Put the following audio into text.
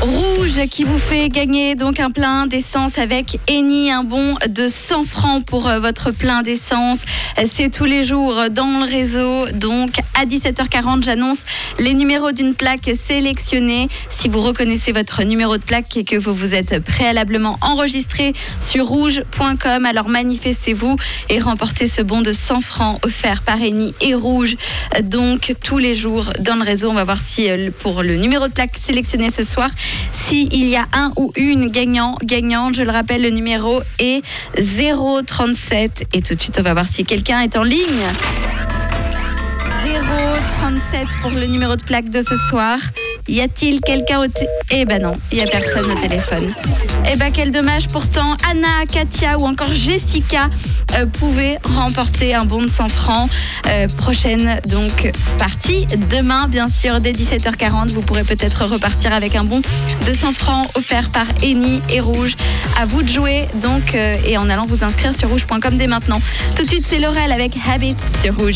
Rouge qui vous fait gagner donc un plein d'essence avec Eni, un bon de 100 francs pour euh, votre plein d'essence. C'est tous les jours dans le réseau. Donc à 17h40, j'annonce les numéros d'une plaque sélectionnée. Si vous reconnaissez votre numéro de plaque et que vous vous êtes préalablement enregistré sur rouge.com, alors manifestez-vous et remportez ce bon de 100 francs offert par Eni et Rouge. Donc tous les jours dans le réseau, on va voir si euh, pour le numéro de plaque sélectionné ce soir, s'il y a un ou une gagnant, gagnante, je le rappelle, le numéro est 037. Et tout de suite, on va voir si quelqu'un est en ligne. 037 pour le numéro de plaque de ce soir. Y a-t-il quelqu'un au téléphone Eh ben non, il n'y a personne au téléphone. Eh ben quel dommage pourtant. Anna, Katia ou encore Jessica euh, pouvaient remporter un bon de 100 francs. Euh, prochaine donc partie demain bien sûr dès 17h40. Vous pourrez peut-être repartir avec un bon de 100 francs offert par Eni et Rouge. À vous de jouer donc euh, et en allant vous inscrire sur rouge.com dès maintenant. Tout de suite c'est Laurel avec Habit sur Rouge.